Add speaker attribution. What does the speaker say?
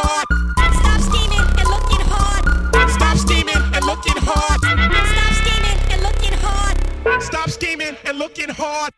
Speaker 1: Stop scheming and looking hard. Stop scheming and looking hard. Stop scheming and looking hard. Stop scheming and looking hard.